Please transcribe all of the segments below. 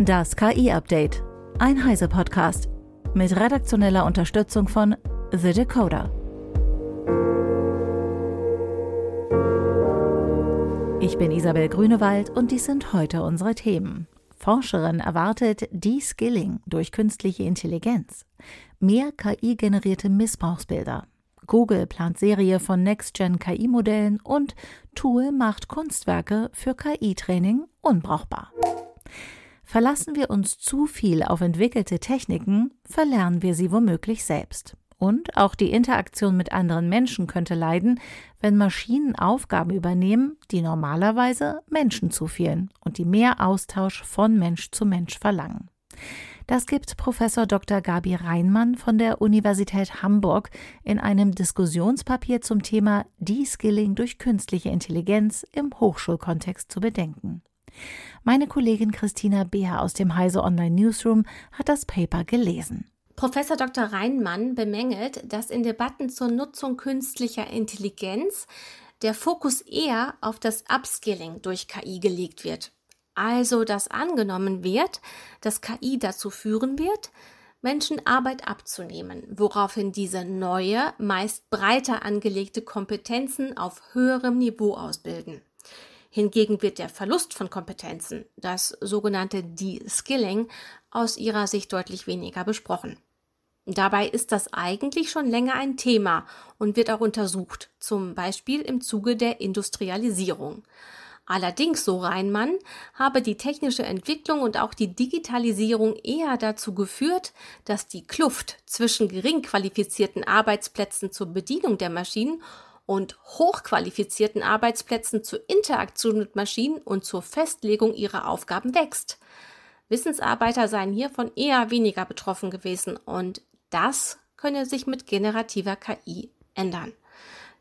Das KI-Update. Ein Heise-Podcast. Mit redaktioneller Unterstützung von The Decoder. Ich bin Isabel Grünewald und dies sind heute unsere Themen. Forscherin erwartet De-Skilling durch künstliche Intelligenz. Mehr KI-generierte Missbrauchsbilder. Google plant Serie von Next-Gen-KI-Modellen und Tool macht Kunstwerke für KI-Training unbrauchbar. Verlassen wir uns zu viel auf entwickelte Techniken, verlernen wir sie womöglich selbst. Und auch die Interaktion mit anderen Menschen könnte leiden, wenn Maschinen Aufgaben übernehmen, die normalerweise Menschen zufielen und die mehr Austausch von Mensch zu Mensch verlangen. Das gibt Professor Dr. Gabi Reinmann von der Universität Hamburg in einem Diskussionspapier zum Thema De-Skilling durch künstliche Intelligenz im Hochschulkontext zu bedenken. Meine Kollegin Christina Beer aus dem Heise Online Newsroom hat das Paper gelesen. Professor Dr. Reinmann bemängelt, dass in Debatten zur Nutzung künstlicher Intelligenz der Fokus eher auf das Upskilling durch KI gelegt wird. Also, dass angenommen wird, dass KI dazu führen wird, Menschen Arbeit abzunehmen, woraufhin diese neue, meist breiter angelegte Kompetenzen auf höherem Niveau ausbilden. Hingegen wird der Verlust von Kompetenzen, das sogenannte De-Skilling, aus ihrer Sicht deutlich weniger besprochen. Dabei ist das eigentlich schon länger ein Thema und wird auch untersucht, zum Beispiel im Zuge der Industrialisierung. Allerdings, so Reinmann, habe die technische Entwicklung und auch die Digitalisierung eher dazu geführt, dass die Kluft zwischen gering qualifizierten Arbeitsplätzen zur Bedienung der Maschinen und hochqualifizierten Arbeitsplätzen zur Interaktion mit Maschinen und zur Festlegung ihrer Aufgaben wächst. Wissensarbeiter seien hiervon eher weniger betroffen gewesen und das könne sich mit generativer KI ändern.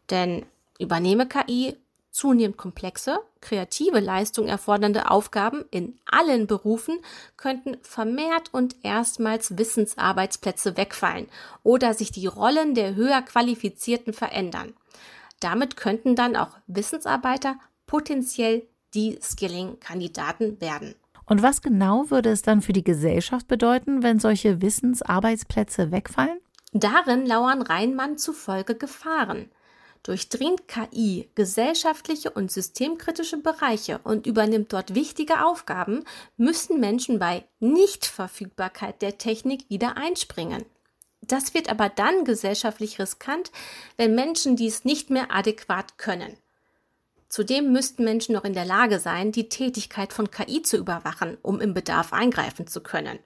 Denn übernehme KI zunehmend komplexe, kreative Leistung erfordernde Aufgaben in allen Berufen könnten vermehrt und erstmals Wissensarbeitsplätze wegfallen oder sich die Rollen der höher Qualifizierten verändern. Damit könnten dann auch Wissensarbeiter potenziell die Skilling-Kandidaten werden. Und was genau würde es dann für die Gesellschaft bedeuten, wenn solche Wissensarbeitsplätze wegfallen? Darin lauern Reinmann zufolge Gefahren. Durchdringt KI gesellschaftliche und systemkritische Bereiche und übernimmt dort wichtige Aufgaben, müssen Menschen bei Nichtverfügbarkeit der Technik wieder einspringen. Das wird aber dann gesellschaftlich riskant, wenn Menschen dies nicht mehr adäquat können. Zudem müssten Menschen noch in der Lage sein, die Tätigkeit von KI zu überwachen, um im Bedarf eingreifen zu können.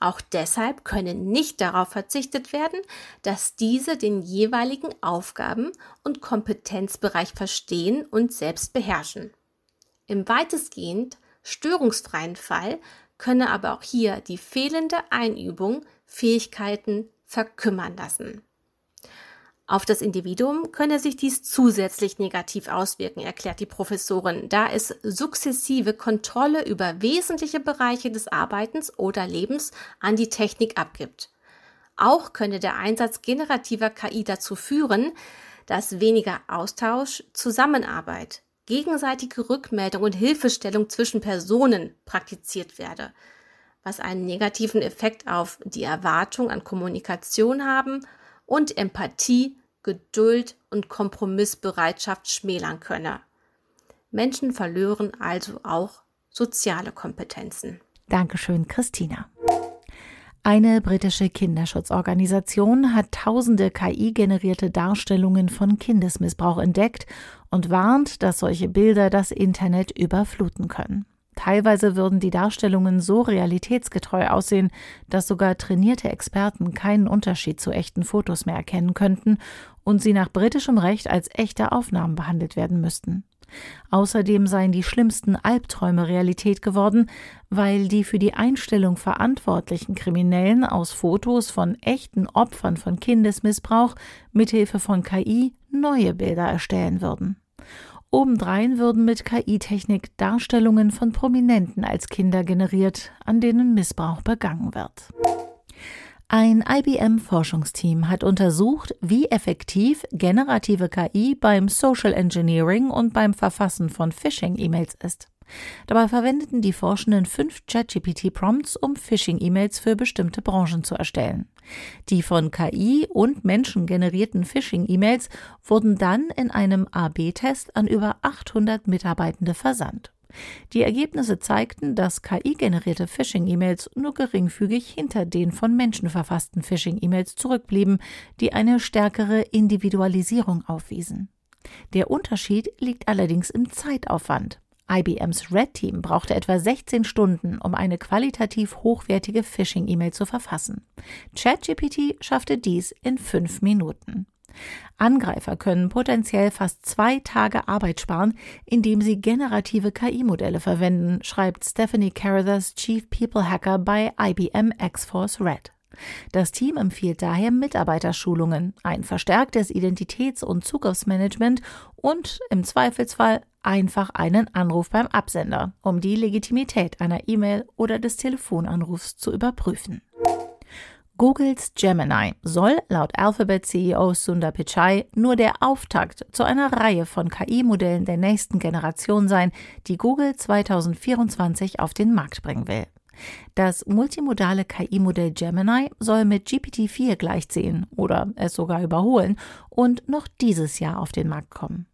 Auch deshalb könne nicht darauf verzichtet werden, dass diese den jeweiligen Aufgaben und Kompetenzbereich verstehen und selbst beherrschen. Im weitestgehend störungsfreien Fall könne aber auch hier die fehlende Einübung Fähigkeiten verkümmern lassen. Auf das Individuum könne sich dies zusätzlich negativ auswirken, erklärt die Professorin, da es sukzessive Kontrolle über wesentliche Bereiche des Arbeitens oder Lebens an die Technik abgibt. Auch könne der Einsatz generativer KI dazu führen, dass weniger Austausch, Zusammenarbeit, gegenseitige Rückmeldung und Hilfestellung zwischen Personen praktiziert werde was einen negativen Effekt auf die Erwartung an Kommunikation haben und Empathie, Geduld und Kompromissbereitschaft schmälern könne. Menschen verlören also auch soziale Kompetenzen. Dankeschön, Christina. Eine britische Kinderschutzorganisation hat tausende KI-generierte Darstellungen von Kindesmissbrauch entdeckt und warnt, dass solche Bilder das Internet überfluten können. Teilweise würden die Darstellungen so realitätsgetreu aussehen, dass sogar trainierte Experten keinen Unterschied zu echten Fotos mehr erkennen könnten und sie nach britischem Recht als echte Aufnahmen behandelt werden müssten. Außerdem seien die schlimmsten Albträume Realität geworden, weil die für die Einstellung verantwortlichen Kriminellen aus Fotos von echten Opfern von Kindesmissbrauch mithilfe von KI neue Bilder erstellen würden. Obendrein würden mit KI-Technik Darstellungen von Prominenten als Kinder generiert, an denen Missbrauch begangen wird. Ein IBM-Forschungsteam hat untersucht, wie effektiv generative KI beim Social Engineering und beim Verfassen von Phishing-E-Mails ist. Dabei verwendeten die Forschenden fünf ChatGPT-Prompts, um Phishing-E-Mails für bestimmte Branchen zu erstellen. Die von KI und Menschen generierten Phishing-E-Mails wurden dann in einem AB-Test an über 800 Mitarbeitende versandt. Die Ergebnisse zeigten, dass KI-generierte Phishing-E-Mails nur geringfügig hinter den von Menschen verfassten Phishing-E-Mails zurückblieben, die eine stärkere Individualisierung aufwiesen. Der Unterschied liegt allerdings im Zeitaufwand. IBMs Red Team brauchte etwa 16 Stunden, um eine qualitativ hochwertige Phishing-E-Mail zu verfassen. ChatGPT schaffte dies in fünf Minuten. Angreifer können potenziell fast zwei Tage Arbeit sparen, indem sie generative KI-Modelle verwenden, schreibt Stephanie Carruthers, Chief People Hacker bei IBM X-Force Red. Das Team empfiehlt daher Mitarbeiterschulungen, ein verstärktes Identitäts- und Zugriffsmanagement und im Zweifelsfall einfach einen Anruf beim Absender, um die Legitimität einer E-Mail oder des Telefonanrufs zu überprüfen. Googles Gemini soll laut Alphabet-CEO Sundar Pichai nur der Auftakt zu einer Reihe von KI-Modellen der nächsten Generation sein, die Google 2024 auf den Markt bringen will. Das multimodale KI-Modell Gemini soll mit GPT-4 gleichziehen oder es sogar überholen und noch dieses Jahr auf den Markt kommen.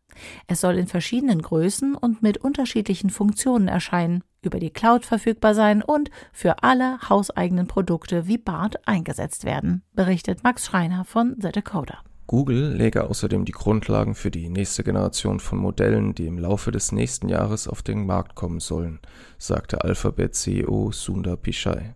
Es soll in verschiedenen Größen und mit unterschiedlichen Funktionen erscheinen, über die Cloud verfügbar sein und für alle hauseigenen Produkte wie BART eingesetzt werden, berichtet Max Schreiner von The Decoder. Google lege außerdem die Grundlagen für die nächste Generation von Modellen, die im Laufe des nächsten Jahres auf den Markt kommen sollen, sagte Alphabet-CEO Sundar Pichai.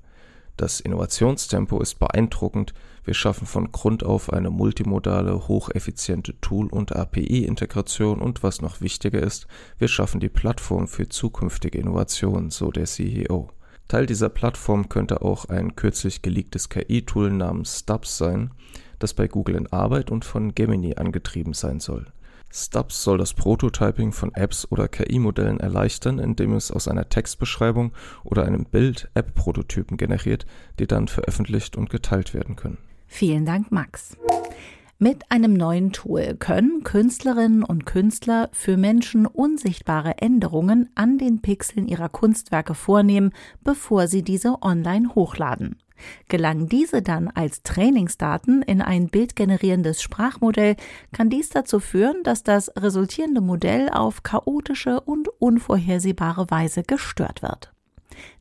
Das Innovationstempo ist beeindruckend. Wir schaffen von Grund auf eine multimodale, hocheffiziente Tool- und API-Integration und was noch wichtiger ist, wir schaffen die Plattform für zukünftige Innovationen, so der CEO. Teil dieser Plattform könnte auch ein kürzlich geleaktes KI-Tool namens Stubbs sein, das bei Google in Arbeit und von Gemini angetrieben sein soll. Stubbs soll das Prototyping von Apps oder KI-Modellen erleichtern, indem es aus einer Textbeschreibung oder einem Bild App-Prototypen generiert, die dann veröffentlicht und geteilt werden können. Vielen Dank, Max. Mit einem neuen Tool können Künstlerinnen und Künstler für Menschen unsichtbare Änderungen an den Pixeln ihrer Kunstwerke vornehmen, bevor sie diese online hochladen. Gelangen diese dann als Trainingsdaten in ein bildgenerierendes Sprachmodell, kann dies dazu führen, dass das resultierende Modell auf chaotische und unvorhersehbare Weise gestört wird.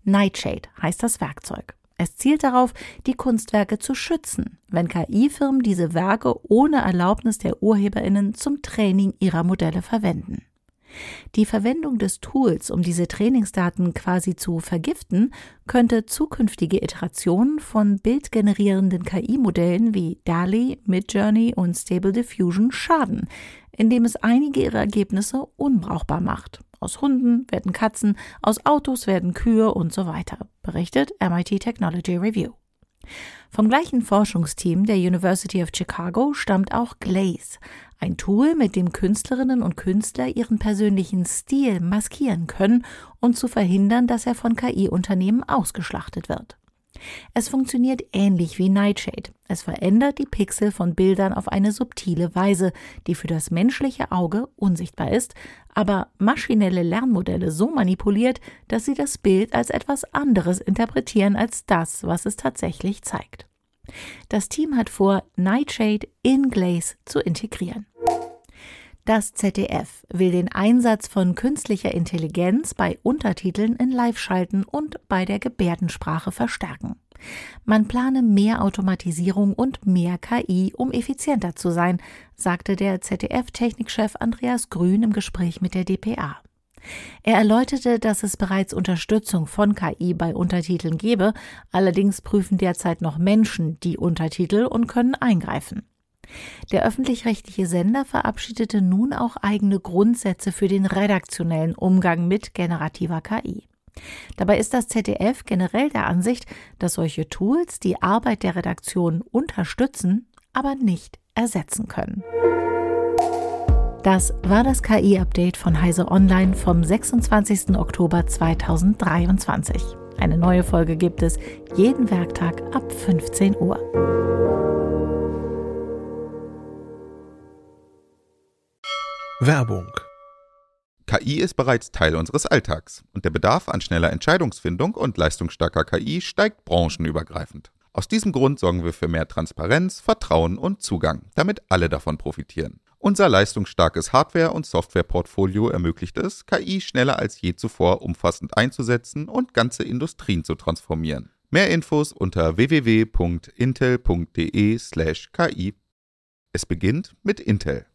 Nightshade heißt das Werkzeug. Es zielt darauf, die Kunstwerke zu schützen, wenn KI-Firmen diese Werke ohne Erlaubnis der Urheberinnen zum Training ihrer Modelle verwenden. Die Verwendung des Tools, um diese Trainingsdaten quasi zu vergiften, könnte zukünftige Iterationen von bildgenerierenden KI-Modellen wie DALI, Midjourney und Stable Diffusion schaden, indem es einige ihrer Ergebnisse unbrauchbar macht. Aus Hunden werden Katzen, aus Autos werden Kühe und so weiter, berichtet MIT Technology Review. Vom gleichen Forschungsteam der University of Chicago stammt auch Glaze, ein Tool, mit dem Künstlerinnen und Künstler ihren persönlichen Stil maskieren können, um zu verhindern, dass er von KI-Unternehmen ausgeschlachtet wird. Es funktioniert ähnlich wie Nightshade. Es verändert die Pixel von Bildern auf eine subtile Weise, die für das menschliche Auge unsichtbar ist, aber maschinelle Lernmodelle so manipuliert, dass sie das Bild als etwas anderes interpretieren als das, was es tatsächlich zeigt. Das Team hat vor, Nightshade in Glaze zu integrieren. Das ZDF will den Einsatz von künstlicher Intelligenz bei Untertiteln in Live-Schalten und bei der Gebärdensprache verstärken. Man plane mehr Automatisierung und mehr KI, um effizienter zu sein, sagte der ZDF-Technikchef Andreas Grün im Gespräch mit der dpa. Er erläuterte, dass es bereits Unterstützung von KI bei Untertiteln gebe, allerdings prüfen derzeit noch Menschen die Untertitel und können eingreifen. Der öffentlich-rechtliche Sender verabschiedete nun auch eigene Grundsätze für den redaktionellen Umgang mit generativer KI. Dabei ist das ZDF generell der Ansicht, dass solche Tools die Arbeit der Redaktion unterstützen, aber nicht ersetzen können. Das war das KI-Update von Heise Online vom 26. Oktober 2023. Eine neue Folge gibt es jeden Werktag ab 15 Uhr. Werbung KI ist bereits Teil unseres Alltags und der Bedarf an schneller Entscheidungsfindung und leistungsstarker KI steigt branchenübergreifend. Aus diesem Grund sorgen wir für mehr Transparenz, Vertrauen und Zugang, damit alle davon profitieren. Unser leistungsstarkes Hardware- und Softwareportfolio ermöglicht es, KI schneller als je zuvor umfassend einzusetzen und ganze Industrien zu transformieren. Mehr Infos unter www.intel.de/ki. Es beginnt mit Intel.